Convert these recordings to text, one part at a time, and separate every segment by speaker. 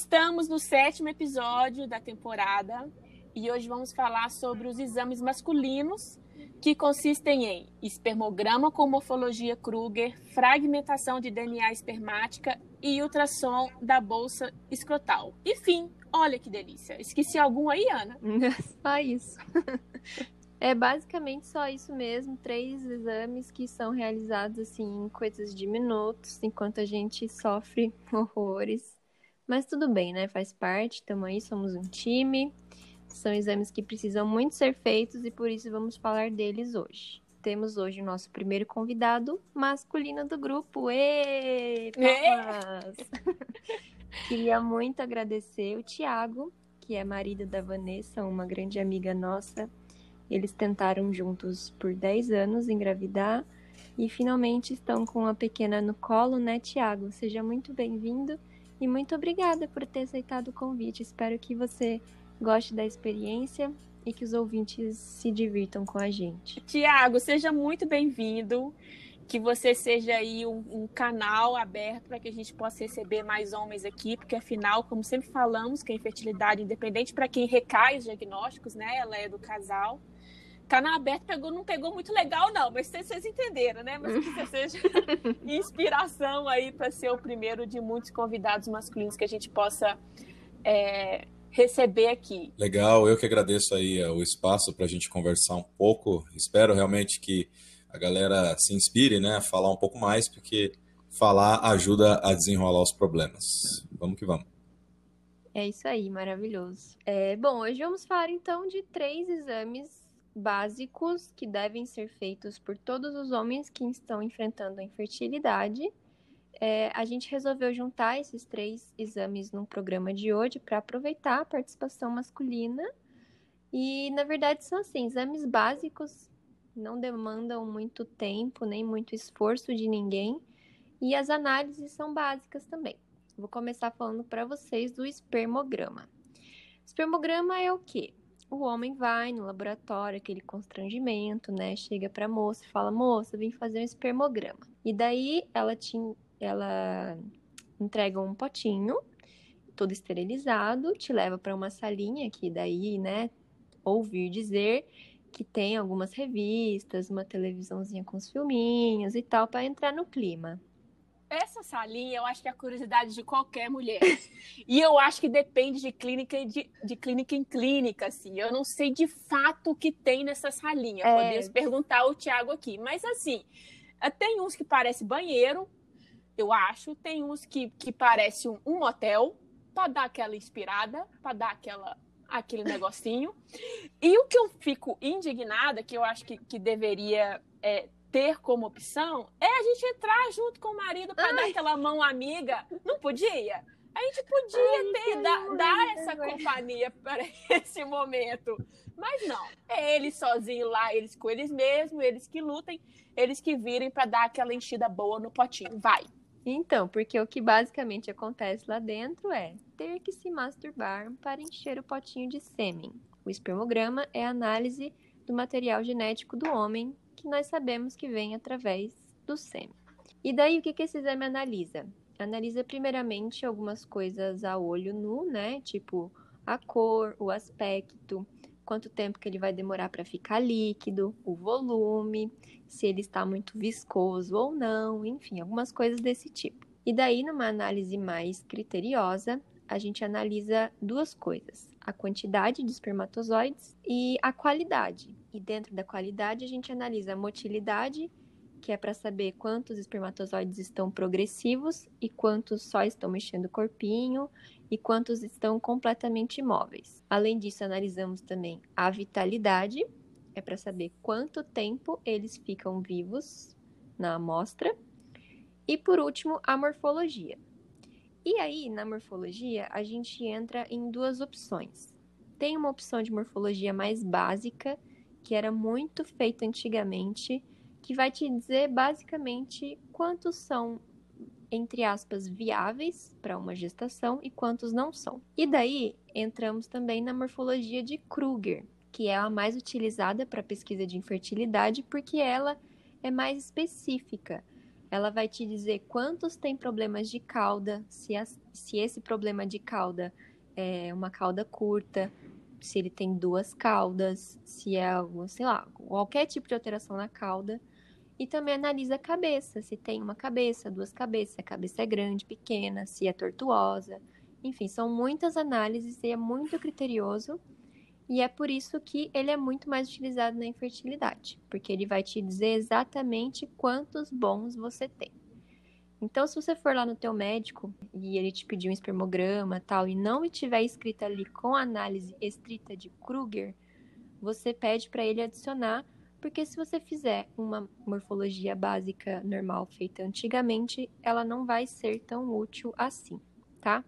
Speaker 1: Estamos no sétimo episódio da temporada e hoje vamos falar sobre os exames masculinos que consistem em espermograma com morfologia Kruger, fragmentação de DNA espermática e ultrassom da bolsa escrotal. Enfim, olha que delícia. Esqueci algum aí, Ana?
Speaker 2: Só isso. É basicamente só isso mesmo, três exames que são realizados assim em coisas de minutos, enquanto a gente sofre horrores. Mas tudo bem, né? Faz parte, estamos aí, somos um time. São exames que precisam muito ser feitos e por isso vamos falar deles hoje. Temos hoje o nosso primeiro convidado masculino do grupo. Ê, palmas! Queria muito agradecer o Tiago, que é marido da Vanessa, uma grande amiga nossa. Eles tentaram juntos por 10 anos engravidar e finalmente estão com a pequena no colo, né, Tiago? Seja muito bem-vindo e muito obrigada por ter aceitado o convite. Espero que você goste da experiência e que os ouvintes se divirtam com a gente.
Speaker 1: Tiago, seja muito bem-vindo. Que você seja aí um, um canal aberto para que a gente possa receber mais homens aqui, porque afinal, como sempre falamos, que a infertilidade, independente para quem recai os diagnósticos, né? Ela é do casal canal aberto pegou, não pegou muito legal, não, mas vocês entenderam, né? Mas que você seja inspiração aí para ser o primeiro de muitos convidados masculinos que a gente possa é, receber aqui.
Speaker 3: Legal, eu que agradeço aí é, o espaço para a gente conversar um pouco. Espero realmente que a galera se inspire, né, a falar um pouco mais, porque falar ajuda a desenrolar os problemas. Vamos que vamos.
Speaker 2: É isso aí, maravilhoso. É, bom, hoje vamos falar então de três exames básicos que devem ser feitos por todos os homens que estão enfrentando a infertilidade. É, a gente resolveu juntar esses três exames num programa de hoje para aproveitar a participação masculina. E, na verdade, são assim: exames básicos não demandam muito tempo nem muito esforço de ninguém. E as análises são básicas também. Vou começar falando para vocês do espermograma. Espermograma é o quê? O homem vai no laboratório, aquele constrangimento, né? Chega pra moça e fala: Moça, vim fazer um espermograma. E daí ela, te, ela entrega um potinho, todo esterilizado, te leva para uma salinha que daí, né? Ouvir dizer que tem algumas revistas, uma televisãozinha com os filminhos e tal, para entrar no clima.
Speaker 1: Essa salinha, eu acho que é a curiosidade de qualquer mulher. e eu acho que depende de clínica de, de clínica em clínica, assim. Eu não sei de fato o que tem nessa salinha. É. Podemos perguntar ao Tiago aqui. Mas, assim, tem uns que parece banheiro, eu acho. Tem uns que, que parece um, um motel, para dar aquela inspirada, para dar aquela aquele negocinho. E o que eu fico indignada, que eu acho que, que deveria é, ter como opção é a gente entrar junto com o marido para dar aquela mão amiga. Não podia? A gente podia Ai, ter, dar, dar essa companhia para esse momento. Mas não. É eles sozinhos lá, eles com eles mesmos, eles que lutem, eles que virem para dar aquela enchida boa no potinho. Vai.
Speaker 2: Então, porque o que basicamente acontece lá dentro é ter que se masturbar para encher o potinho de sêmen. O espermograma é a análise do material genético do homem que nós sabemos que vem através do sêmen. E daí o que, que esse exame analisa? Analisa primeiramente algumas coisas a olho nu, né? Tipo a cor, o aspecto, quanto tempo que ele vai demorar para ficar líquido, o volume, se ele está muito viscoso ou não, enfim, algumas coisas desse tipo. E daí, numa análise mais criteriosa, a gente analisa duas coisas: a quantidade de espermatozoides e a qualidade. E dentro da qualidade, a gente analisa a motilidade, que é para saber quantos espermatozoides estão progressivos e quantos só estão mexendo o corpinho e quantos estão completamente imóveis. Além disso, analisamos também a vitalidade, é para saber quanto tempo eles ficam vivos na amostra. E por último, a morfologia. E aí, na morfologia, a gente entra em duas opções. Tem uma opção de morfologia mais básica, que era muito feita antigamente, que vai te dizer basicamente quantos são, entre aspas, viáveis para uma gestação e quantos não são. E daí entramos também na morfologia de Kruger, que é a mais utilizada para pesquisa de infertilidade, porque ela é mais específica ela vai te dizer quantos têm problemas de cauda, se, a, se esse problema de cauda é uma cauda curta, se ele tem duas caudas, se é algo, sei lá, qualquer tipo de alteração na cauda. E também analisa a cabeça, se tem uma cabeça, duas cabeças, se a cabeça é grande, pequena, se é tortuosa. Enfim, são muitas análises e é muito criterioso. E é por isso que ele é muito mais utilizado na infertilidade, porque ele vai te dizer exatamente quantos bons você tem. Então, se você for lá no teu médico e ele te pedir um espermograma tal e não estiver escrito ali com análise estrita de Kruger, você pede para ele adicionar, porque se você fizer uma morfologia básica normal feita antigamente, ela não vai ser tão útil assim, tá?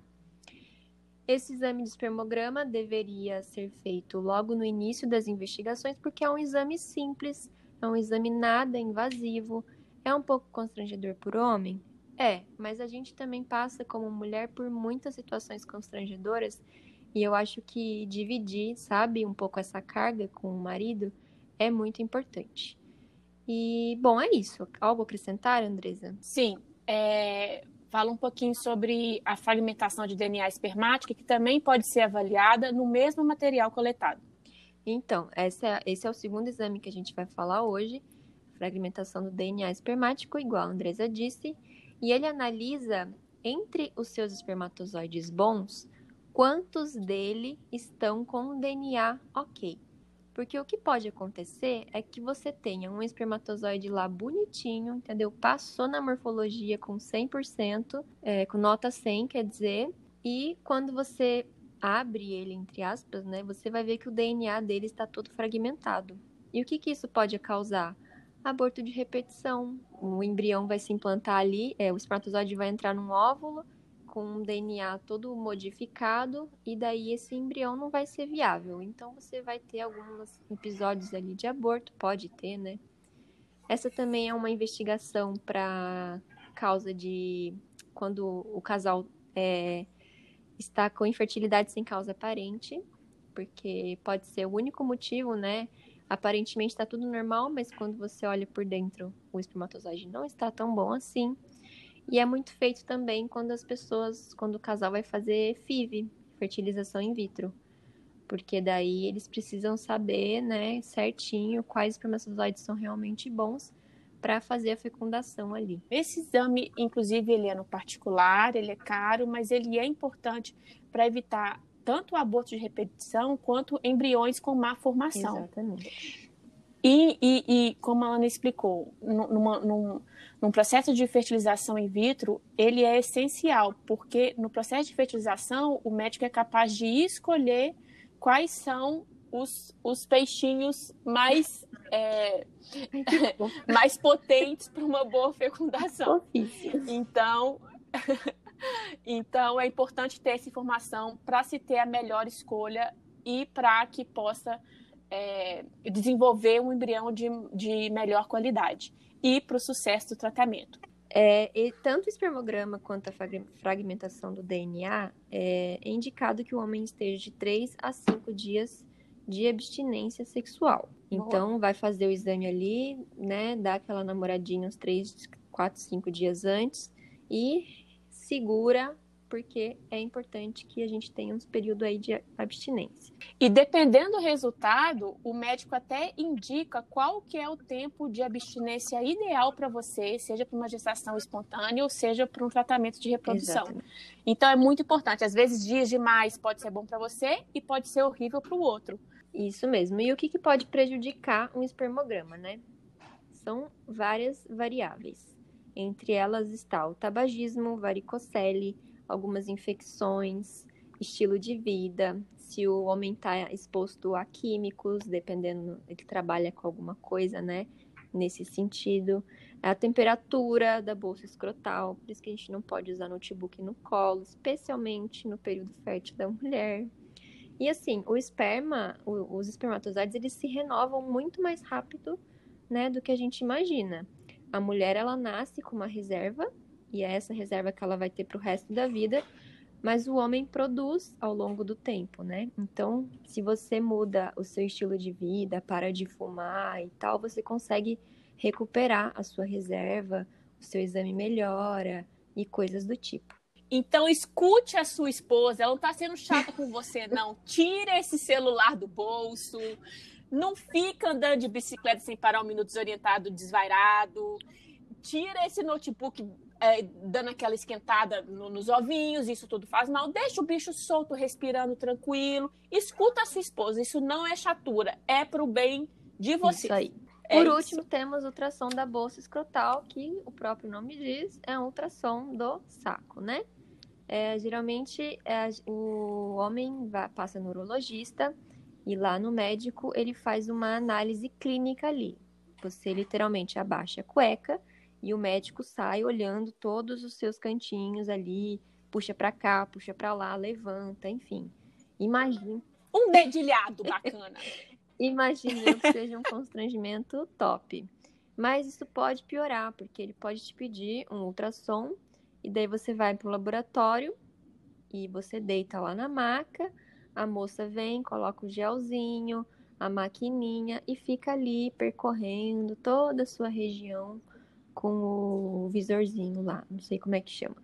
Speaker 2: Esse exame de espermograma deveria ser feito logo no início das investigações, porque é um exame simples, é um exame nada invasivo, é um pouco constrangedor por homem, é, mas a gente também passa como mulher por muitas situações constrangedoras e eu acho que dividir, sabe, um pouco essa carga com o marido é muito importante. E, bom, é isso. Algo a acrescentar, Andresa?
Speaker 1: Sim. É, fala um pouquinho sobre a fragmentação de DNA espermática, que também pode ser avaliada no mesmo material coletado.
Speaker 2: Então, essa, esse é o segundo exame que a gente vai falar hoje. Fragmentação do DNA espermático, igual a Andresa disse. E ele analisa entre os seus espermatozoides bons quantos dele estão com DNA ok. Porque o que pode acontecer é que você tenha um espermatozoide lá bonitinho, entendeu? Passou na morfologia com 100%, é, com nota 100, quer dizer, e quando você abre ele, entre aspas, né, você vai ver que o DNA dele está todo fragmentado. E o que, que isso pode causar? Aborto de repetição. O embrião vai se implantar ali, é, o espermatozoide vai entrar num óvulo com um DNA todo modificado e daí esse embrião não vai ser viável. Então você vai ter alguns episódios ali de aborto, pode ter, né? Essa também é uma investigação para causa de quando o casal é, está com infertilidade sem causa aparente, porque pode ser o único motivo, né? Aparentemente está tudo normal, mas quando você olha por dentro, o espermatozoide não está tão bom assim. E é muito feito também quando as pessoas, quando o casal vai fazer FIV, fertilização in vitro. Porque daí eles precisam saber, né, certinho quais espermatozoides são realmente bons para fazer a fecundação ali.
Speaker 1: Esse exame, inclusive, ele é no particular, ele é caro, mas ele é importante para evitar tanto o aborto de repetição quanto embriões com má formação.
Speaker 2: Exatamente.
Speaker 1: E, e, e como a Ana explicou, numa, num, num processo de fertilização in vitro, ele é essencial, porque no processo de fertilização, o médico é capaz de escolher quais são os, os peixinhos mais, é, mais potentes para uma boa fecundação. Então, então, é importante ter essa informação para se ter a melhor escolha e para que possa é, desenvolver um embrião de, de melhor qualidade e para o sucesso do tratamento.
Speaker 2: É, tanto o espermograma quanto a fragmentação do DNA é, é indicado que o homem esteja de 3 a 5 dias de abstinência sexual. Então, Boa. vai fazer o exame ali, né? Dar aquela namoradinha uns 3, 4, 5 dias antes e segura, porque é importante que a gente tenha um período aí de abstinência.
Speaker 1: E dependendo do resultado, o médico até indica qual que é o tempo de abstinência ideal para você, seja para uma gestação espontânea ou seja para um tratamento de reprodução. Exatamente. Então é muito importante. Às vezes dias demais pode ser bom para você e pode ser horrível para o outro.
Speaker 2: Isso mesmo. E o que, que pode prejudicar um espermograma, né? São várias variáveis. Entre elas está o tabagismo, varicocele, algumas infecções, estilo de vida, se o homem está exposto a químicos, dependendo, ele trabalha com alguma coisa, né? Nesse sentido, a temperatura da bolsa escrotal, por isso que a gente não pode usar notebook no colo, especialmente no período fértil da mulher. E assim, o esperma, os espermatozoides, eles se renovam muito mais rápido, né, do que a gente imagina. A mulher ela nasce com uma reserva e é essa reserva que ela vai ter para o resto da vida, mas o homem produz ao longo do tempo, né? Então, se você muda o seu estilo de vida, para de fumar e tal, você consegue recuperar a sua reserva, o seu exame melhora e coisas do tipo.
Speaker 1: Então escute a sua esposa, ela não está sendo chata com você, não. Tira esse celular do bolso, não fica andando de bicicleta sem parar um minuto desorientado, desvairado. Tira esse notebook é, dando aquela esquentada no, nos ovinhos, isso tudo faz mal. Deixa o bicho solto, respirando tranquilo. Escuta a sua esposa, isso não é chatura, é pro bem de você.
Speaker 2: Isso aí. É Por último, isso. temos ultrassom da bolsa escrotal, que o próprio nome diz, é um ultrassom do saco, né? É, geralmente é, o homem vai, passa no urologista e lá no médico ele faz uma análise clínica ali. Você literalmente abaixa a cueca e o médico sai olhando todos os seus cantinhos ali, puxa para cá, puxa para lá, levanta, enfim. Imagina.
Speaker 1: Um dedilhado bacana.
Speaker 2: Imagina que seja um constrangimento top. Mas isso pode piorar, porque ele pode te pedir um ultrassom e daí você vai para o laboratório e você deita lá na maca, a moça vem, coloca o gelzinho, a maquininha e fica ali percorrendo toda a sua região com o visorzinho lá, não sei como é que chama.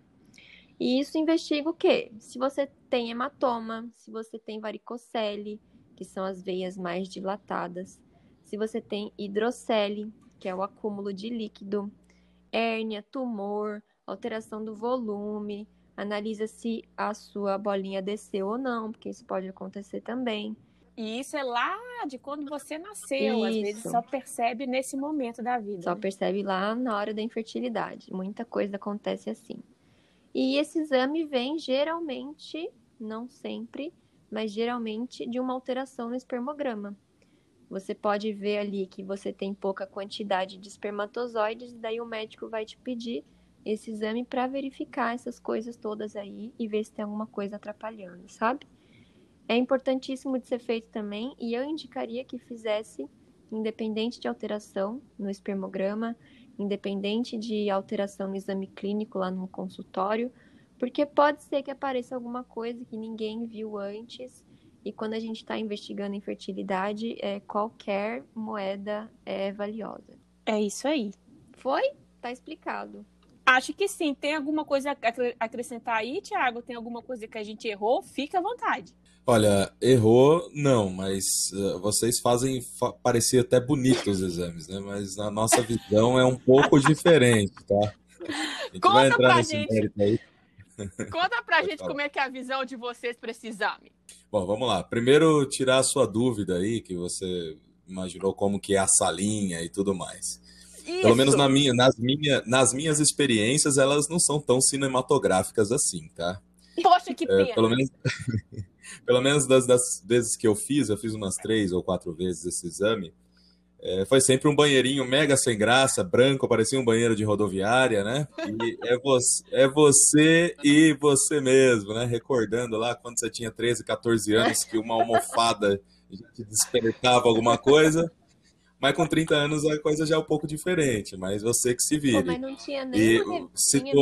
Speaker 2: E isso investiga o quê? Se você tem hematoma, se você tem varicocele, que são as veias mais dilatadas, se você tem hidrocele, que é o acúmulo de líquido, hérnia, tumor, alteração do volume, analisa se a sua bolinha desceu ou não, porque isso pode acontecer também.
Speaker 1: E isso é lá de quando você nasceu, isso. às vezes só percebe nesse momento da vida.
Speaker 2: Só
Speaker 1: né?
Speaker 2: percebe lá na hora da infertilidade. Muita coisa acontece assim. E esse exame vem geralmente, não sempre, mas geralmente de uma alteração no espermograma. Você pode ver ali que você tem pouca quantidade de espermatozoides, e daí o médico vai te pedir esse exame para verificar essas coisas todas aí e ver se tem alguma coisa atrapalhando, sabe? É importantíssimo de ser feito também e eu indicaria que fizesse independente de alteração no espermograma, independente de alteração no exame clínico lá no consultório, porque pode ser que apareça alguma coisa que ninguém viu antes e quando a gente está investigando infertilidade, é, qualquer moeda é valiosa.
Speaker 1: É isso aí.
Speaker 2: Foi? Tá explicado.
Speaker 1: Acho que sim. Tem alguma coisa a acrescentar aí, Tiago? Tem alguma coisa que a gente errou? Fica à vontade.
Speaker 3: Olha, errou não, mas uh, vocês fazem fa parecer até bonitos os exames, né? Mas a nossa visão é um pouco diferente, tá?
Speaker 1: A gente Conta vai entrar nesse gente. mérito aí. Conta pra gente falar. como é que é a visão de vocês para esse exame.
Speaker 3: Bom, vamos lá. Primeiro, tirar a sua dúvida aí, que você imaginou como que é a salinha e tudo mais. Isso. Pelo menos na minha, nas, minha, nas minhas experiências, elas não são tão cinematográficas assim, tá?
Speaker 1: Poxa, que pena.
Speaker 3: É, pelo menos, pelo menos das, das, vezes que eu fiz, eu fiz umas três ou quatro vezes esse exame, é, foi sempre um banheirinho mega sem graça, branco, parecia um banheiro de rodoviária, né? E é você, é você e você mesmo, né? Recordando lá quando você tinha 13, 14 anos, que uma almofada te despertava alguma coisa. Mas com 30 anos a coisa já é um pouco diferente, mas você que se vire. Pô,
Speaker 2: mas não tinha nem uma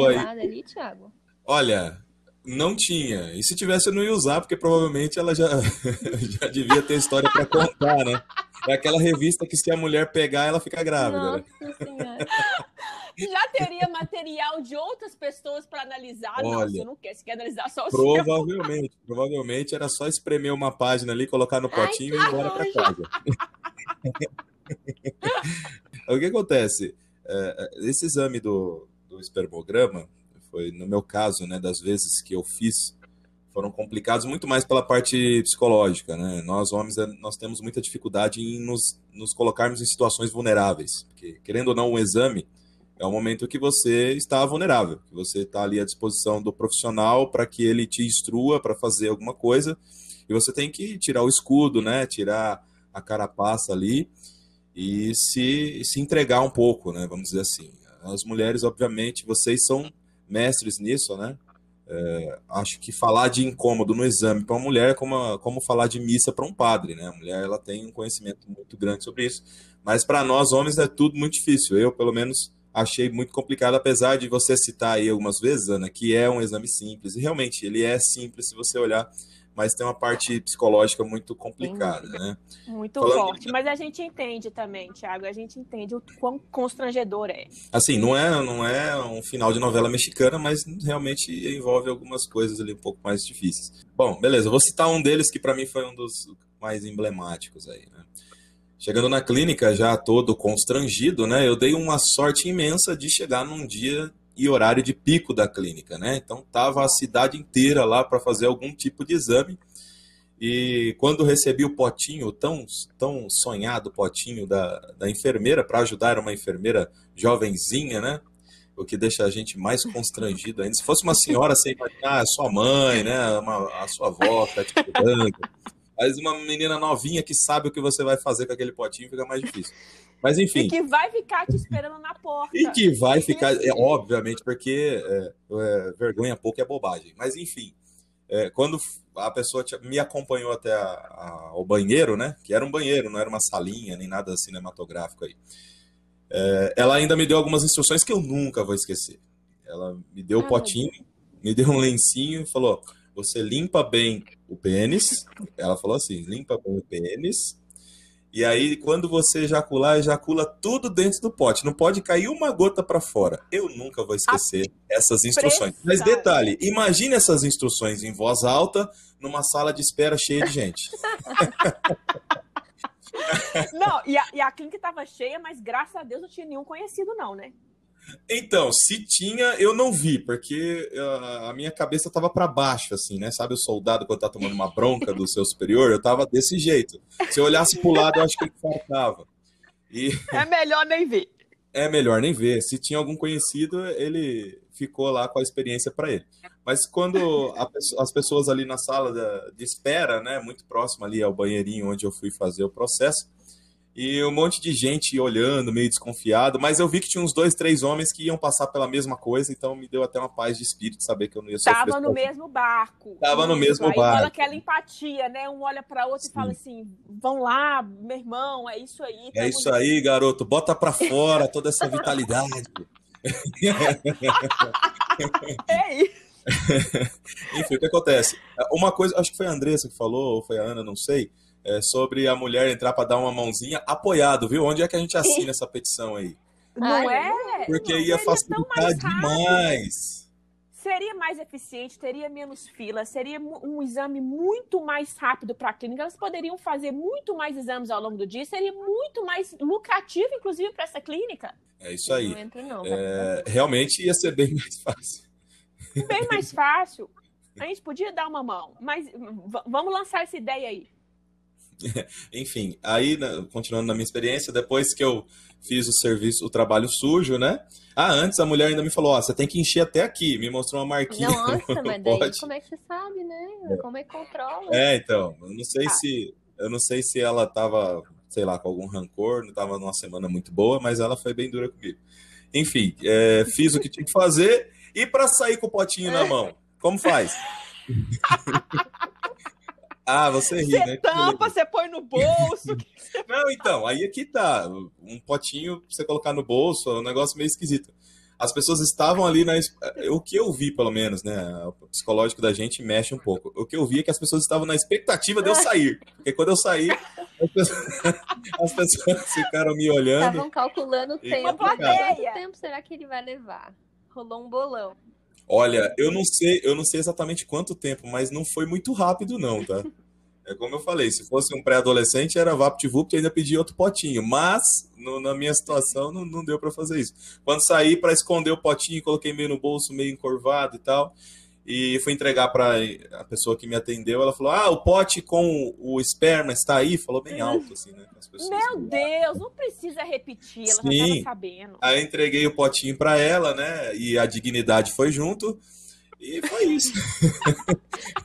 Speaker 2: aí... ali, Thiago?
Speaker 3: Olha, não tinha. E se tivesse, eu não ia usar, porque provavelmente ela já, já devia ter história para contar, né? É aquela revista que se a mulher pegar, ela fica grávida.
Speaker 1: Né? Já teria material de outras pessoas para analisar. Olha, não, você não quer, você quer analisar só o
Speaker 3: Provavelmente, seu. provavelmente era só espremer uma página ali, colocar no potinho Ai, e ir embora para casa. o que acontece? É, é, esse exame do, do espermograma, foi no meu caso, né, das vezes que eu fiz, foram complicados muito mais pela parte psicológica, né? Nós homens é, nós temos muita dificuldade em nos, nos colocarmos em situações vulneráveis, porque querendo ou não um exame é um momento que você está vulnerável, que você está ali à disposição do profissional para que ele te instrua para fazer alguma coisa e você tem que tirar o escudo, né? Tirar a carapaça ali e se, se entregar um pouco, né? Vamos dizer assim. As mulheres, obviamente, vocês são mestres nisso, né? É, acho que falar de incômodo no exame para uma mulher é como, como falar de missa para um padre, né? A mulher ela tem um conhecimento muito grande sobre isso, mas para nós homens é tudo muito difícil. Eu, pelo menos, achei muito complicado, apesar de você citar aí algumas vezes, Ana, que é um exame simples. E realmente ele é simples se você olhar mas tem uma parte psicológica muito complicada, né?
Speaker 1: Muito Falando... forte, mas a gente entende também, Thiago, a gente entende o quão constrangedor é.
Speaker 3: Assim, não é, não é um final de novela mexicana, mas realmente envolve algumas coisas ali um pouco mais difíceis. Bom, beleza, vou citar um deles que para mim foi um dos mais emblemáticos aí, né? Chegando na clínica já todo constrangido, né? Eu dei uma sorte imensa de chegar num dia e horário de pico da clínica, né? Então tava a cidade inteira lá para fazer algum tipo de exame. E quando recebi o potinho, tão, tão sonhado potinho da, da enfermeira, para ajudar, era uma enfermeira jovenzinha, né? O que deixa a gente mais constrangido ainda. Se fosse uma senhora, você imaginar, ah, sua mãe, né? Uma, a sua avó tá te cuidando. Mas uma menina novinha que sabe o que você vai fazer com aquele potinho fica mais difícil. Mas enfim.
Speaker 1: E que vai ficar te esperando na porta.
Speaker 3: E que vai ficar, é, obviamente, porque é, é, vergonha pouco é bobagem. Mas enfim, é, quando a pessoa me acompanhou até a, a, ao banheiro, né? Que era um banheiro, não era uma salinha nem nada cinematográfico aí. É, ela ainda me deu algumas instruções que eu nunca vou esquecer. Ela me deu o ah, potinho, me deu um lencinho e falou: você limpa bem o pênis. Ela falou assim: limpa bem o pênis e aí, quando você ejacular, ejacula tudo dentro do pote. Não pode cair uma gota para fora. Eu nunca vou esquecer essas instruções. Mas detalhe, imagine essas instruções em voz alta numa sala de espera cheia de gente.
Speaker 1: não, e a, e a clínica estava cheia, mas graças a Deus não tinha nenhum conhecido, não, né?
Speaker 3: Então, se tinha, eu não vi, porque a minha cabeça estava para baixo, assim, né? Sabe o soldado quando tá tomando uma bronca do seu superior? Eu tava desse jeito. Se eu olhasse pro lado, eu acho que ele faltava.
Speaker 1: E... É melhor nem ver.
Speaker 3: É melhor nem ver. Se tinha algum conhecido, ele ficou lá com a experiência para ele. Mas quando a, as pessoas ali na sala de espera, né, muito próximo ali ao banheirinho onde eu fui fazer o processo, e um monte de gente olhando, meio desconfiado, mas eu vi que tinha uns dois, três homens que iam passar pela mesma coisa, então me deu até uma paz de espírito saber que eu não ia
Speaker 1: sofrer. Tava no mesmo barco.
Speaker 3: Tava no mesmo Aí barco. Fala
Speaker 1: aquela empatia, né? Um olha para outro Sim. e fala assim: vão lá, meu irmão, é isso aí.
Speaker 3: É isso aí, garoto, bota para fora toda essa vitalidade.
Speaker 1: é isso.
Speaker 3: Enfim, o que acontece? Uma coisa, acho que foi a Andressa que falou, ou foi a Ana, não sei é, sobre a mulher entrar para dar uma mãozinha apoiado, viu? Onde é que a gente assina essa petição aí?
Speaker 1: Não é?
Speaker 3: Porque não, ia facilitar demais.
Speaker 1: Seria mais eficiente, teria menos fila, seria um exame muito mais rápido para a clínica. Elas poderiam fazer muito mais exames ao longo do dia, seria muito mais lucrativo, inclusive, para essa clínica.
Speaker 3: É isso aí. Não entro, não, é, realmente ia ser bem mais fácil.
Speaker 1: Bem mais fácil. A gente podia dar uma mão, mas vamos lançar essa ideia aí.
Speaker 3: Enfim, aí, continuando na minha experiência, depois que eu fiz o serviço, o trabalho sujo, né? Ah, antes a mulher ainda me falou, ó, você tem que encher até aqui, me mostrou uma marquinha.
Speaker 2: Nossa, mas daí como é que você sabe, né? É. Como é que controla?
Speaker 3: É, então, eu não sei ah. se eu não sei se ela tava, sei lá, com algum rancor, não tava numa semana muito boa, mas ela foi bem dura comigo. Enfim, é, fiz o que tinha que fazer e para sair com o potinho na mão, como faz? Ah, você ri,
Speaker 1: você
Speaker 3: né?
Speaker 1: tampa, você põe no bolso.
Speaker 3: Não, então, aí aqui tá. Um potinho pra você colocar no bolso, é um negócio meio esquisito. As pessoas estavam ali na. O que eu vi, pelo menos, né? O psicológico da gente mexe um pouco. O que eu vi é que as pessoas estavam na expectativa de eu sair. Porque quando eu saí, as pessoas, as pessoas ficaram me olhando.
Speaker 2: Estavam calculando o tempo. Quanto tempo será que ele vai levar? Rolou um bolão.
Speaker 3: Olha, eu não sei, eu não sei exatamente quanto tempo, mas não foi muito rápido, não, tá? É como eu falei, se fosse um pré-adolescente, era VaptVupt e ainda pedia outro potinho. Mas, no, na minha situação, não, não deu para fazer isso. Quando saí para esconder o potinho, coloquei meio no bolso, meio encorvado e tal e fui entregar para a pessoa que me atendeu. Ela falou: Ah, o pote com o esperma está aí. Falou bem alto, assim, né?
Speaker 1: Meu Deus, não precisa repetir, ela Sim. já estava sabendo.
Speaker 3: Aí entreguei o potinho para ela, né? E a dignidade foi junto. E foi isso.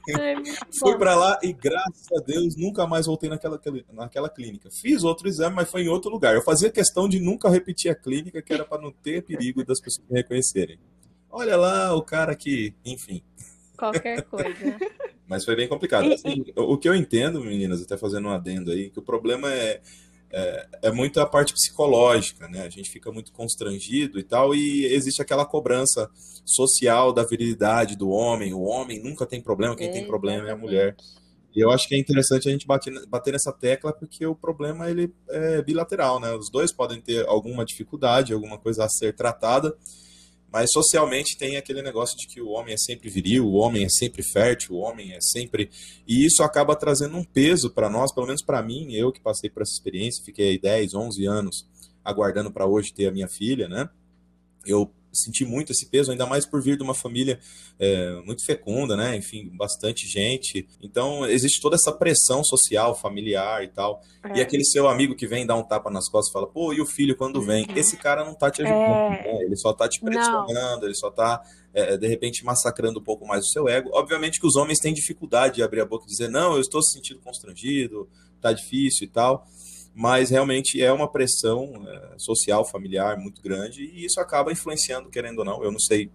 Speaker 3: Fui para lá e, graças a Deus, nunca mais voltei naquela, naquela clínica. Fiz outro exame, mas foi em outro lugar. Eu fazia questão de nunca repetir a clínica, que era para não ter perigo das pessoas me reconhecerem. Olha lá o cara que, enfim.
Speaker 2: Qualquer coisa.
Speaker 3: Mas foi bem complicado. Assim, o que eu entendo, meninas, até fazendo um adendo aí, que o problema é, é, é, muito a parte psicológica, né? A gente fica muito constrangido e tal, e existe aquela cobrança social da virilidade do homem. O homem nunca tem problema, quem tem problema é a mulher. E eu acho que é interessante a gente bater, bater nessa tecla porque o problema ele é bilateral, né? Os dois podem ter alguma dificuldade, alguma coisa a ser tratada, mas socialmente tem aquele negócio de que o homem é sempre viril, o homem é sempre fértil, o homem é sempre. E isso acaba trazendo um peso para nós, pelo menos para mim, eu que passei por essa experiência, fiquei 10, 11 anos aguardando para hoje ter a minha filha, né? Eu senti muito esse peso, ainda mais por vir de uma família é, muito fecunda, né? Enfim, bastante gente. Então, existe toda essa pressão social, familiar e tal. É. E aquele seu amigo que vem dar um tapa nas costas e fala, pô, e o filho quando vem? Uhum. Esse cara não tá te ajudando, é... né? Ele só tá te pressionando, não. ele só tá, é, de repente, massacrando um pouco mais o seu ego. Obviamente que os homens têm dificuldade de abrir a boca e dizer, não, eu estou se sentindo constrangido, tá difícil e tal mas realmente é uma pressão é, social, familiar muito grande e isso acaba influenciando, querendo ou não. Eu não sei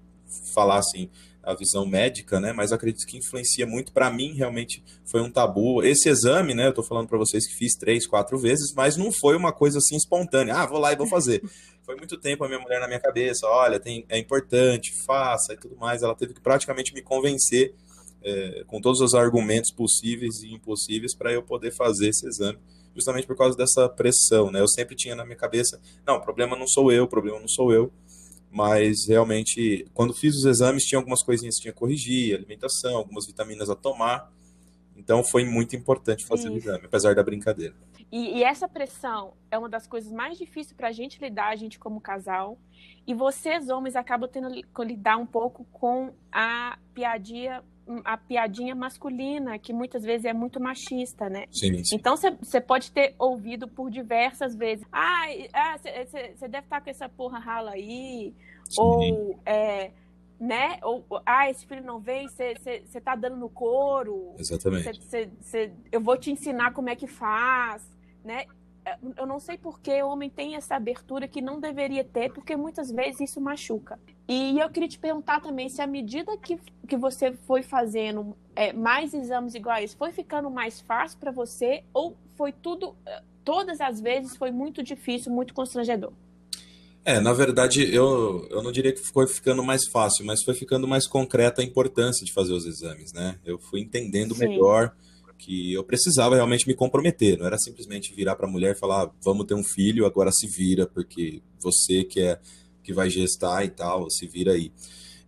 Speaker 3: falar assim a visão médica, né? Mas acredito que influencia muito. Para mim, realmente foi um tabu. Esse exame, né? Eu tô falando para vocês que fiz três, quatro vezes, mas não foi uma coisa assim espontânea. Ah, vou lá e vou fazer. foi muito tempo a minha mulher na minha cabeça. Olha, tem, é importante, faça e tudo mais. Ela teve que praticamente me convencer é, com todos os argumentos possíveis e impossíveis para eu poder fazer esse exame justamente por causa dessa pressão, né? Eu sempre tinha na minha cabeça, não, o problema não sou eu, o problema não sou eu, mas realmente, quando fiz os exames, tinha algumas coisinhas que tinha que corrigir, alimentação, algumas vitaminas a tomar, então foi muito importante fazer Isso. o exame, apesar da brincadeira.
Speaker 1: E, e, essa pressão é uma das coisas mais difíceis para a gente lidar, a gente como casal. E vocês, homens, acabam tendo que lidar um pouco com a piadinha a piadinha masculina, que muitas vezes é muito machista, né?
Speaker 3: Sim, sim.
Speaker 1: Então você pode ter ouvido por diversas vezes. Ah, você deve estar tá com essa porra rala aí. Sim. Ou, é, né? Ou, ah, esse filho não vem, você tá dando no couro.
Speaker 3: Exatamente.
Speaker 1: Cê, cê, eu vou te ensinar como é que faz, né? É, eu não sei por que o homem tem essa abertura que não deveria ter, porque muitas vezes isso machuca. E eu queria te perguntar também se à medida que, que você foi fazendo é, mais exames iguais, foi ficando mais fácil para você ou foi tudo, é, todas as vezes foi muito difícil, muito constrangedor?
Speaker 3: É, na verdade, eu, eu não diria que foi ficando mais fácil, mas foi ficando mais concreta a importância de fazer os exames, né? Eu fui entendendo Sim. melhor que eu precisava realmente me comprometer, não era simplesmente virar para a mulher e falar, vamos ter um filho, agora se vira, porque você que é que vai gestar e tal, se vira aí.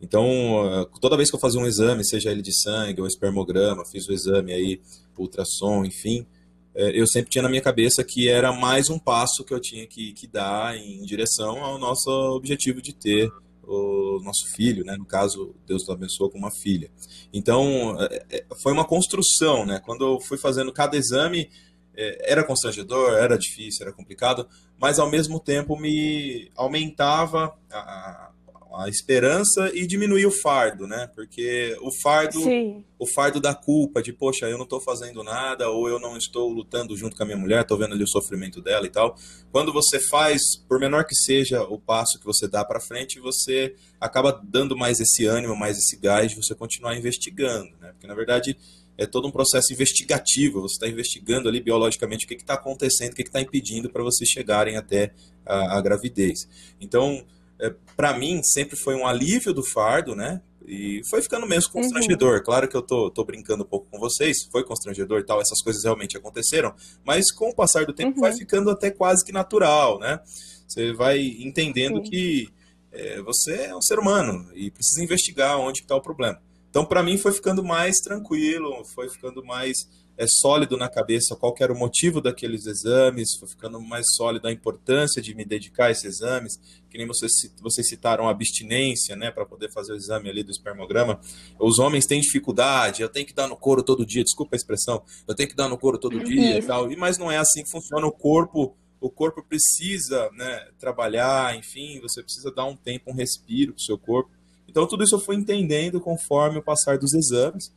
Speaker 3: Então, toda vez que eu fazia um exame, seja ele de sangue ou espermograma, fiz o exame aí, ultrassom, enfim, é, eu sempre tinha na minha cabeça que era mais um passo que eu tinha que, que dar em direção ao nosso objetivo de ter o nosso filho, né? No caso, Deus nos abençoou com uma filha. Então, é, é, foi uma construção, né? Quando eu fui fazendo cada exame, é, era constrangedor, era difícil, era complicado, mas ao mesmo tempo me aumentava a, a esperança e diminuir o fardo, né? Porque o fardo, Sim. o fardo da culpa de, poxa, eu não estou fazendo nada ou eu não estou lutando junto com a minha mulher, estou vendo ali o sofrimento dela e tal. Quando você faz, por menor que seja o passo que você dá para frente, você acaba dando mais esse ânimo, mais esse gás de você continuar investigando, né? Porque na verdade é todo um processo investigativo. Você está investigando ali biologicamente o que está acontecendo, o que está impedindo para vocês chegarem até a, a gravidez. Então é, para mim, sempre foi um alívio do fardo, né? E foi ficando mesmo constrangedor. Uhum. Claro que eu tô, tô brincando um pouco com vocês, foi constrangedor e tal, essas coisas realmente aconteceram, mas com o passar do tempo uhum. vai ficando até quase que natural, né? Você vai entendendo Sim. que é, você é um ser humano e precisa investigar onde está o problema. Então, para mim, foi ficando mais tranquilo, foi ficando mais é sólido na cabeça qual era o motivo daqueles exames, foi ficando mais sólido a importância de me dedicar a esses exames, que nem vocês, vocês citaram a abstinência, né, para poder fazer o exame ali do espermograma. Os homens têm dificuldade, eu tenho que dar no couro todo dia, desculpa a expressão, eu tenho que dar no couro todo dia e tal, mas não é assim que funciona o corpo, o corpo precisa, né, trabalhar, enfim, você precisa dar um tempo, um respiro para o seu corpo. Então tudo isso eu fui entendendo conforme o passar dos exames,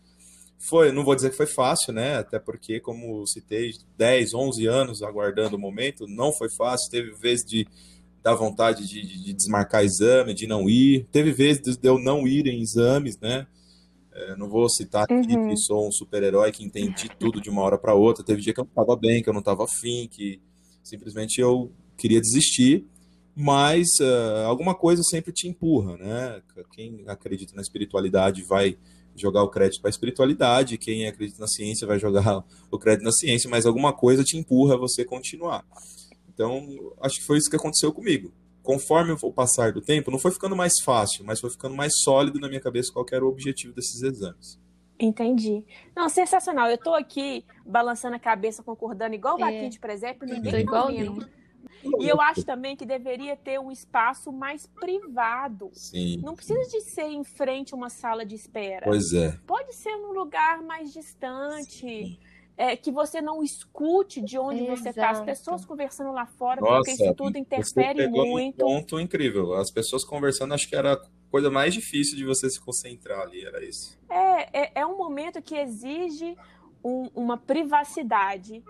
Speaker 3: foi, não vou dizer que foi fácil, né? Até porque, como citei, 10, 11 anos aguardando o momento, não foi fácil. Teve vezes de dar vontade de, de, desmarcar exame, de não ir. Teve vezes de eu não ir em exames, né? É, não vou citar aqui uhum. que sou um super-herói que entendi tudo de uma hora para outra. Teve dia que eu não estava bem, que eu não estava afim, que simplesmente eu queria desistir. Mas uh, alguma coisa sempre te empurra, né? Quem acredita na espiritualidade vai jogar o crédito para a espiritualidade, quem acredita na ciência vai jogar o crédito na ciência, mas alguma coisa te empurra a você continuar. Então, acho que foi isso que aconteceu comigo. Conforme o passar do tempo, não foi ficando mais fácil, mas foi ficando mais sólido na minha cabeça qual era o objetivo desses exames.
Speaker 1: Entendi. Não, sensacional. Eu estou aqui balançando a cabeça, concordando, igual o é. de presépio, ninguém
Speaker 2: igual
Speaker 1: e eu acho também que deveria ter um espaço mais privado.
Speaker 3: Sim.
Speaker 1: Não precisa de ser em frente a uma sala de espera.
Speaker 3: Pois é.
Speaker 1: Pode ser num lugar mais distante. É, que você não escute de onde Exato. você está. As pessoas conversando lá fora, Nossa, porque isso tudo interfere muito.
Speaker 3: Um ponto incrível. As pessoas conversando, acho que era a coisa mais difícil de você se concentrar ali, era isso.
Speaker 1: É, é, é um momento que exige um, uma privacidade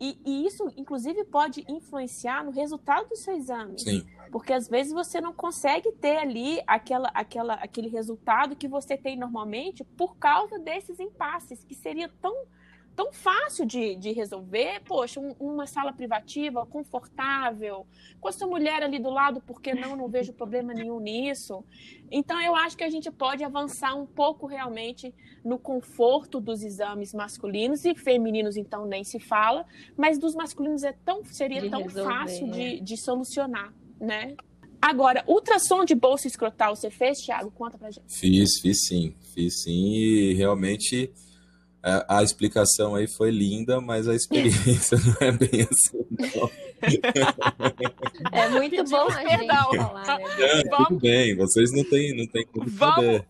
Speaker 1: e, e, isso, inclusive, pode influenciar no resultado do seu exame.
Speaker 3: Sim.
Speaker 1: Porque às vezes você não consegue ter ali aquela, aquela, aquele resultado que você tem normalmente por causa desses impasses, que seria tão tão fácil de, de resolver. Poxa, um, uma sala privativa, confortável, com a sua mulher ali do lado, porque não? Não vejo problema nenhum nisso. Então, eu acho que a gente pode avançar um pouco realmente no conforto dos exames masculinos e femininos, então, nem se fala, mas dos masculinos é tão, seria de tão resolver, fácil de, é. de solucionar, né? Agora, ultrassom de bolsa escrotal você fez, Thiago? Conta pra gente.
Speaker 3: Fiz, fiz sim. Fiz sim e realmente a, a, explicação aí foi linda, mas a experiência não é bem assim, não.
Speaker 2: É muito bom a gente falar, né? É,
Speaker 3: tudo bem, vocês não têm, não têm como
Speaker 1: saber.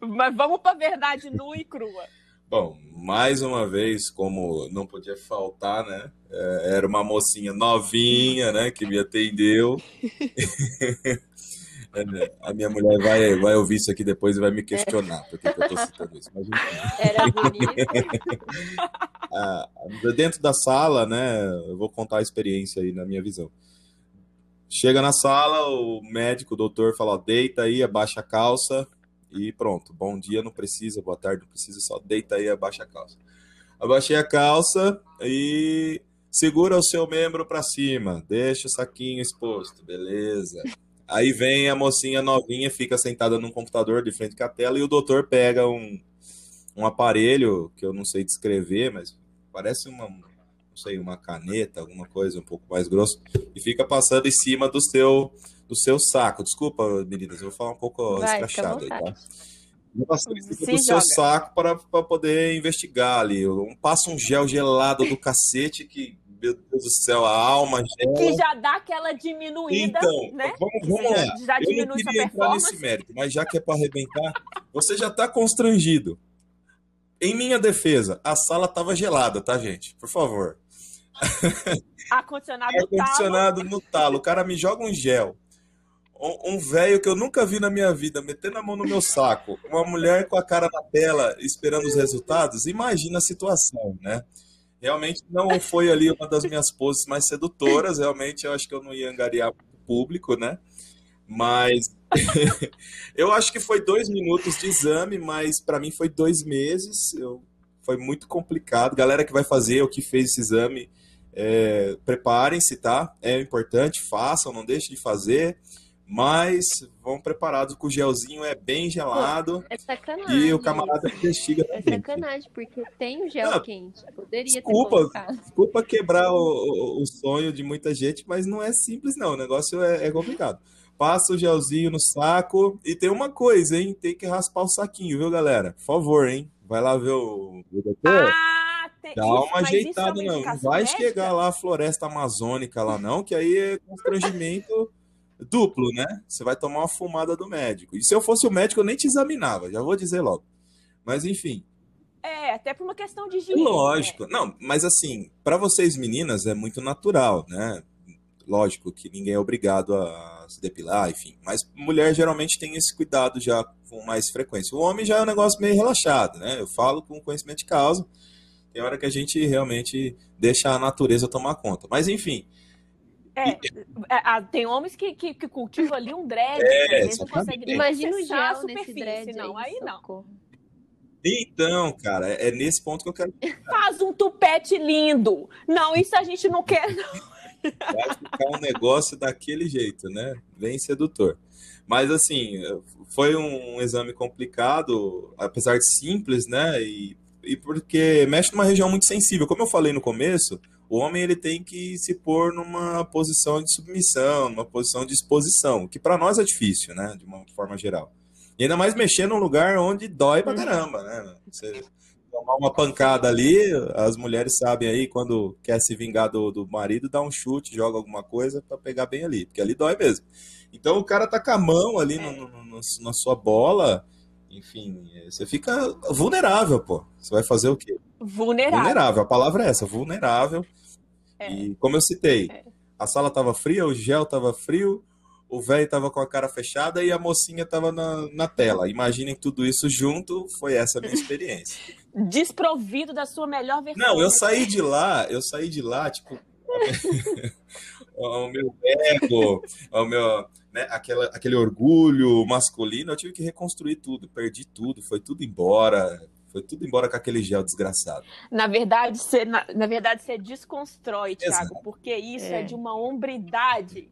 Speaker 1: Mas vamos para a verdade nua e crua.
Speaker 3: Bom, mais uma vez, como não podia faltar, né? É, era uma mocinha novinha, né? Que me atendeu. A minha mulher vai, vai ouvir isso aqui depois e vai me questionar por que, eu estou citando isso. Mas,
Speaker 2: Era bonito.
Speaker 3: ah, dentro da sala, né? Eu vou contar a experiência aí na minha visão. Chega na sala, o médico, o doutor fala: ó, deita aí, abaixa a calça e pronto. Bom dia, não precisa, boa tarde, não precisa, só deita aí, abaixa a calça. Abaixei a calça e segura o seu membro para cima, deixa o saquinho exposto, beleza. Aí vem a mocinha novinha, fica sentada num computador de frente com a tela e o doutor pega um, um aparelho que eu não sei descrever, mas parece uma, não sei, uma caneta, alguma coisa um pouco mais grosso, e fica passando em cima do seu, do seu saco. Desculpa, meninas, eu vou falar um pouco Vai, escrachado aí, tá? do seu saco para, para poder investigar ali. Um, passa um gel gelado do cacete que meu Deus do céu, a alma gela.
Speaker 1: Que já dá aquela diminuída,
Speaker 3: então,
Speaker 1: né?
Speaker 3: Vamos, vamos lá. Já, Eu não queria entrar nesse mérito, mas já que é para arrebentar, você já está constrangido. Em minha defesa, a sala estava gelada, tá, gente? Por favor.
Speaker 1: Ar-condicionado
Speaker 3: Ar-condicionado no talo. O cara me joga um gel. Um velho que eu nunca vi na minha vida, metendo a mão no meu saco. Uma mulher com a cara na tela, esperando os resultados. Imagina a situação, né? Realmente não foi ali uma das minhas poses mais sedutoras. Realmente eu acho que eu não ia angariar o público, né? Mas eu acho que foi dois minutos de exame, mas para mim foi dois meses. Eu, foi muito complicado. Galera que vai fazer ou que fez esse exame, é, preparem-se, tá? É importante, façam, não deixem de fazer mas vão preparados com o gelzinho, é bem gelado.
Speaker 2: Pô, é sacanagem.
Speaker 3: E o camarada investiga
Speaker 2: É sacanagem, porque tem o gel não, quente. Poderia
Speaker 3: desculpa, ter Desculpa quebrar o, o, sonho de muita gente, mas não é simples, não. O negócio é, é, complicado. Passa o gelzinho no saco. E tem uma coisa, hein? Tem que raspar o saquinho, viu, galera? Por favor, hein? Vai lá ver o, o doutor.
Speaker 1: Ah, tem...
Speaker 3: Dá uma ajeitada, é uma não. Não vai médica? chegar lá a floresta amazônica lá, não, que aí é constrangimento duplo, né? Você vai tomar uma fumada do médico. E se eu fosse o médico, eu nem te examinava, já vou dizer logo. Mas enfim.
Speaker 1: É, até por uma questão de higiene.
Speaker 3: Lógico. Né? Não, mas assim, para vocês meninas é muito natural, né? Lógico que ninguém é obrigado a se depilar, enfim. Mas mulher geralmente tem esse cuidado já com mais frequência. O homem já é um negócio meio relaxado, né? Eu falo com conhecimento de causa. Tem hora que a gente realmente deixa a natureza tomar conta. Mas enfim,
Speaker 1: é, é, tem homens que, que, que, cultivam ali um dread, é, não consegue
Speaker 2: Imagina o gel nesse dread.
Speaker 1: Não, aí, aí não.
Speaker 3: Então, cara, é nesse ponto que eu quero.
Speaker 1: Faz um tupete lindo. Não, isso a gente não quer, não.
Speaker 3: Vai ficar um negócio daquele jeito, né? Bem sedutor. Mas assim, foi um exame complicado, apesar de simples, né? E, e porque mexe numa região muito sensível. Como eu falei no começo, o homem ele tem que se pôr numa posição de submissão, numa posição de exposição, que para nós é difícil, né? De uma forma geral. E ainda mais mexer num lugar onde dói pra uhum. caramba, né? Você tomar uma pancada ali, as mulheres sabem aí, quando quer se vingar do, do marido, dá um chute, joga alguma coisa para pegar bem ali, porque ali dói mesmo. Então o cara tá com a mão ali no, no, no, na sua bola, enfim, você fica vulnerável, pô. Você vai fazer o quê?
Speaker 1: Vulnerável.
Speaker 3: Vulnerável, a palavra é essa, vulnerável. É. E como eu citei, é. a sala tava fria, o gel tava frio, o velho tava com a cara fechada e a mocinha tava na, na tela. Imaginem tudo isso junto, foi essa a minha experiência.
Speaker 1: Desprovido da sua melhor versão.
Speaker 3: Não, eu saí de lá, eu saí de lá, tipo, o meu ego, o meu, né, aquela, aquele orgulho masculino, eu tive que reconstruir tudo, perdi tudo, foi tudo embora, foi tudo embora com aquele gel desgraçado.
Speaker 1: Na verdade, você, na, na verdade, você desconstrói, Thiago, porque isso é. é de uma hombridade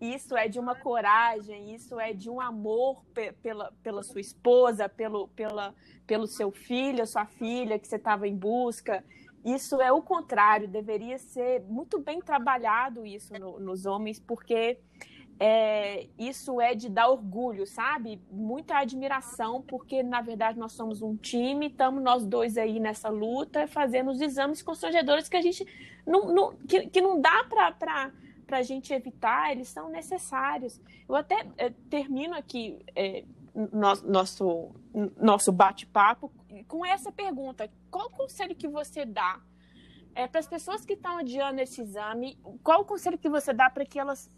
Speaker 1: isso é de uma coragem, isso é de um amor pe pela, pela sua esposa, pelo, pela, pelo seu filho, sua filha que você estava em busca. Isso é o contrário, deveria ser muito bem trabalhado isso no, nos homens, porque é, isso é de dar orgulho, sabe? Muita admiração, porque na verdade nós somos um time, estamos nós dois aí nessa luta, fazendo os exames constrangedores que a gente não, não que, que não dá para para a gente evitar, eles são necessários. Eu até é, termino aqui é, no, nosso, nosso bate-papo com essa pergunta: qual conselho que você dá é, para as pessoas que estão adiando esse exame? Qual o conselho que você dá para que elas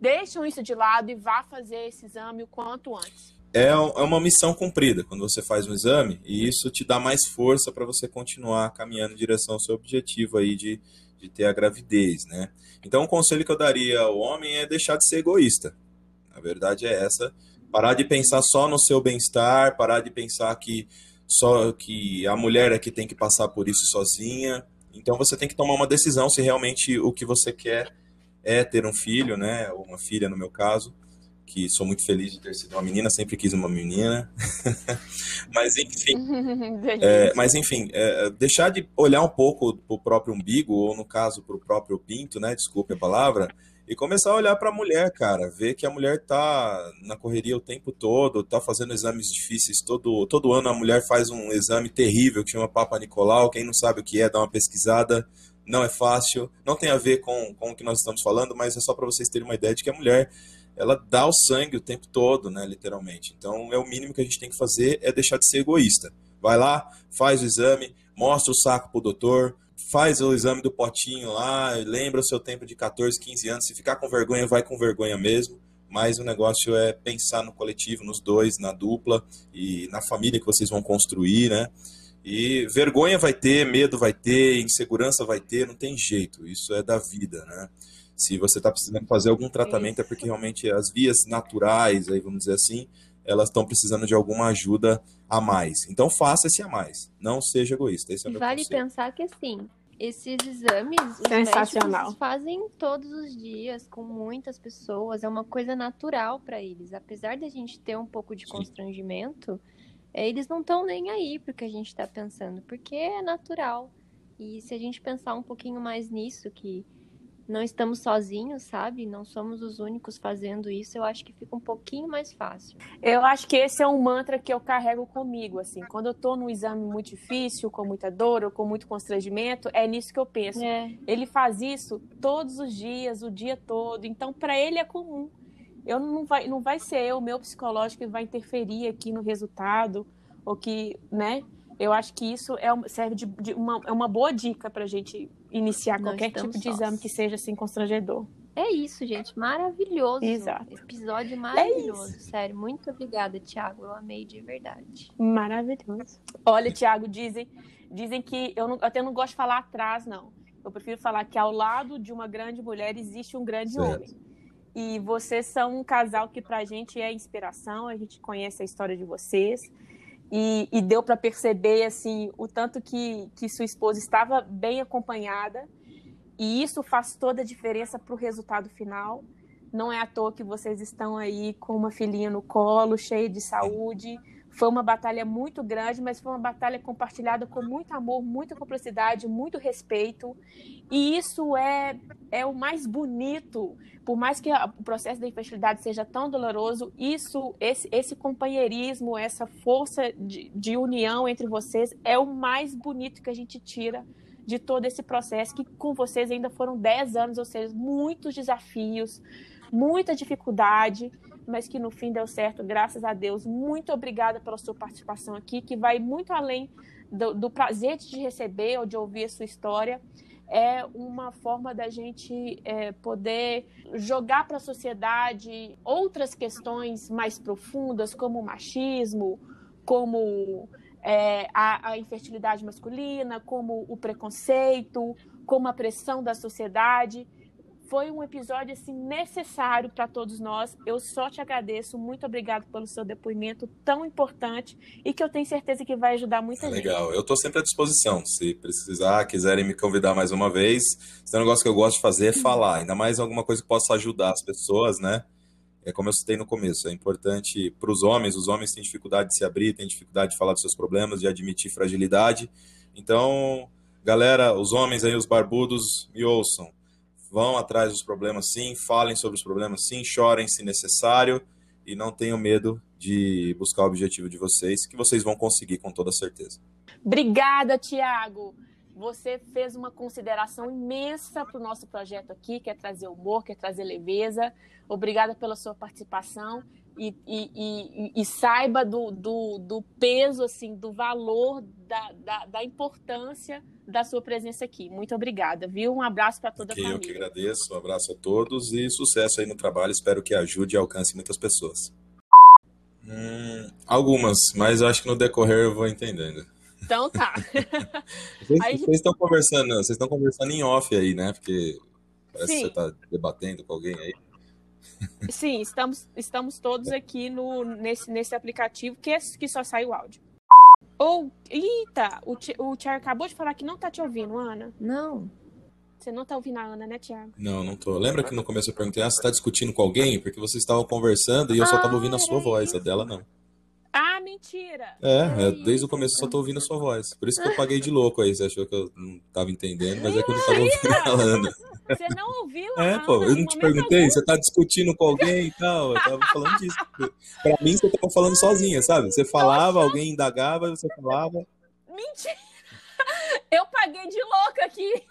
Speaker 1: deixem isso de lado e vá fazer esse exame o quanto antes?
Speaker 3: É, é uma missão cumprida quando você faz um exame e isso te dá mais força para você continuar caminhando em direção ao seu objetivo aí de de ter a gravidez, né? Então, o conselho que eu daria ao homem é deixar de ser egoísta. A verdade é essa. Parar de pensar só no seu bem-estar, parar de pensar que só que a mulher é que tem que passar por isso sozinha. Então, você tem que tomar uma decisão se realmente o que você quer é ter um filho, né? Ou uma filha, no meu caso que sou muito feliz de ter sido uma menina, sempre quis uma menina. mas enfim, é, mas enfim, é, deixar de olhar um pouco para o próprio umbigo, ou no caso para o próprio pinto, né? Desculpe a palavra, e começar a olhar para a mulher, cara, ver que a mulher tá na correria o tempo todo, tá fazendo exames difíceis todo todo ano a mulher faz um exame terrível que chama Papa Nicolau, quem não sabe o que é, dá uma pesquisada. Não é fácil, não tem a ver com, com o que nós estamos falando, mas é só para vocês terem uma ideia de que a mulher ela dá o sangue o tempo todo, né, literalmente. Então, é o mínimo que a gente tem que fazer é deixar de ser egoísta. Vai lá, faz o exame, mostra o saco pro doutor, faz o exame do potinho lá, lembra o seu tempo de 14, 15 anos. Se ficar com vergonha, vai com vergonha mesmo. Mas o negócio é pensar no coletivo, nos dois, na dupla e na família que vocês vão construir, né? E vergonha vai ter, medo vai ter, insegurança vai ter, não tem jeito. Isso é da vida, né? Se você está precisando fazer algum tratamento, é porque realmente as vias naturais, aí vamos dizer assim, elas estão precisando de alguma ajuda a mais. Então faça esse a mais. Não seja egoísta. Esse é
Speaker 2: vale
Speaker 3: conselho.
Speaker 2: pensar que assim, esses exames os médicos fazem todos os dias com muitas pessoas. É uma coisa natural para eles. Apesar da gente ter um pouco de Sim. constrangimento, eles não estão nem aí porque a gente está pensando, porque é natural. E se a gente pensar um pouquinho mais nisso, que não estamos sozinhos, sabe? Não somos os únicos fazendo isso. Eu acho que fica um pouquinho mais fácil.
Speaker 1: Eu acho que esse é um mantra que eu carrego comigo, assim. Quando eu tô num exame muito difícil, com muita dor ou com muito constrangimento, é nisso que eu penso. É. Ele faz isso todos os dias, o dia todo. Então, para ele é comum. Eu não vai, não vai ser o meu psicológico que vai interferir aqui no resultado ou que, né? Eu acho que isso é, serve de, de uma, é uma boa dica para a gente iniciar qualquer tipo de sós. exame que seja assim constrangedor.
Speaker 2: É isso, gente. Maravilhoso. Exato. Episódio é maravilhoso. É Sério, muito obrigada, Tiago. Eu amei de verdade.
Speaker 1: Maravilhoso. Olha, Tiago, dizem, dizem que eu, não, eu até não gosto de falar atrás, não. Eu prefiro falar que ao lado de uma grande mulher existe um grande certo. homem. E vocês são um casal que pra gente é inspiração, a gente conhece a história de vocês. E, e deu para perceber assim o tanto que, que sua esposa estava bem acompanhada E isso faz toda a diferença para o resultado final. Não é à toa que vocês estão aí com uma filhinha no colo, cheia de saúde. Foi uma batalha muito grande, mas foi uma batalha compartilhada com muito amor, muita cumplicidade, muito respeito. E isso é, é o mais bonito. Por mais que o processo da infertilidade seja tão doloroso, isso, esse, esse companheirismo, essa força de, de união entre vocês é o mais bonito que a gente tira de todo esse processo, que com vocês ainda foram 10 anos, ou seja, muitos desafios, muita dificuldade, mas que no fim deu certo, graças a Deus. Muito obrigada pela sua participação aqui, que vai muito além do, do prazer de te receber ou de ouvir a sua história. É uma forma da gente é, poder jogar para a sociedade outras questões mais profundas, como o machismo, como é, a, a infertilidade masculina, como o preconceito, como a pressão da sociedade foi um episódio assim necessário para todos nós. Eu só te agradeço, muito obrigado pelo seu depoimento tão importante e que eu tenho certeza que vai ajudar muita
Speaker 3: é
Speaker 1: gente.
Speaker 3: Legal, eu estou sempre à disposição. Se precisar, quiserem me convidar mais uma vez, esse é um negócio que eu gosto de fazer é falar, ainda mais alguma coisa que possa ajudar as pessoas, né? É como eu citei no começo, é importante para os homens, os homens têm dificuldade de se abrir, têm dificuldade de falar dos seus problemas, de admitir fragilidade. Então, galera, os homens aí, os barbudos, me ouçam vão atrás dos problemas sim, falem sobre os problemas sim, chorem se necessário e não tenham medo de buscar o objetivo de vocês, que vocês vão conseguir com toda certeza.
Speaker 1: Obrigada, Tiago. Você fez uma consideração imensa para o nosso projeto aqui, que é trazer humor, que é trazer leveza. Obrigada pela sua participação e, e, e, e saiba do, do, do, peso, assim, do valor, da, da, da, importância da sua presença aqui. Muito obrigada, viu? Um abraço para toda okay, a família.
Speaker 3: Eu que agradeço, um abraço a todos e sucesso aí no trabalho. Espero que ajude e alcance muitas pessoas. Hum, algumas, mas acho que no decorrer eu vou entendendo.
Speaker 1: Então tá.
Speaker 3: vocês, aí... vocês, estão conversando, vocês estão conversando em off aí, né? Porque parece Sim. que você está debatendo com alguém aí.
Speaker 1: Sim, estamos, estamos todos aqui no, nesse, nesse aplicativo que, é, que só sai o áudio. Ou, eita, o, o Thiago acabou de falar que não tá te ouvindo, Ana.
Speaker 2: Não.
Speaker 1: Você não tá ouvindo a Ana, né, Thiago?
Speaker 3: Não, não tô. Lembra que no começo eu perguntei, ah, você tá discutindo com alguém? Porque vocês estavam conversando e eu ah, só tava ouvindo a sua voz, a dela não.
Speaker 1: Mentira!
Speaker 3: É, é desde o começo eu só tô ouvindo a sua voz. Por isso que eu paguei de louco aí. Você achou que eu não tava entendendo, mas é que eu não tava ouvindo ela, Ana.
Speaker 1: Você não ouviu
Speaker 3: a É, pô, eu não te perguntei, algum. você tá discutindo com alguém e tal. Eu tava falando disso. Pra mim, você tava falando sozinha, sabe? Você falava, alguém indagava, você falava.
Speaker 1: Mentira! Eu paguei de louca aqui.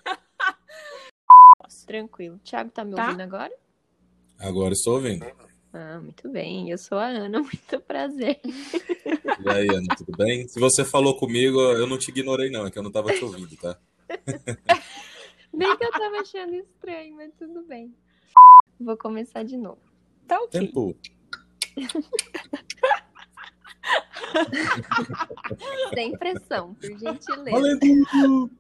Speaker 2: Tranquilo. Thiago tá me tá? ouvindo agora?
Speaker 3: Agora estou ouvindo.
Speaker 2: Ah, muito bem. Eu sou a Ana, muito prazer.
Speaker 3: E aí, Ana, tudo bem? Se você falou comigo, eu não te ignorei, não, é que eu não tava te ouvindo, tá?
Speaker 2: Bem que eu tava achando estranho, mas tudo bem. Vou começar de novo.
Speaker 1: Tá ok.
Speaker 3: Tempo.
Speaker 2: Sem pressão, por gentileza.
Speaker 3: Valendo!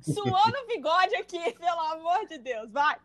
Speaker 1: Suou no bigode aqui, pelo amor de Deus, vai!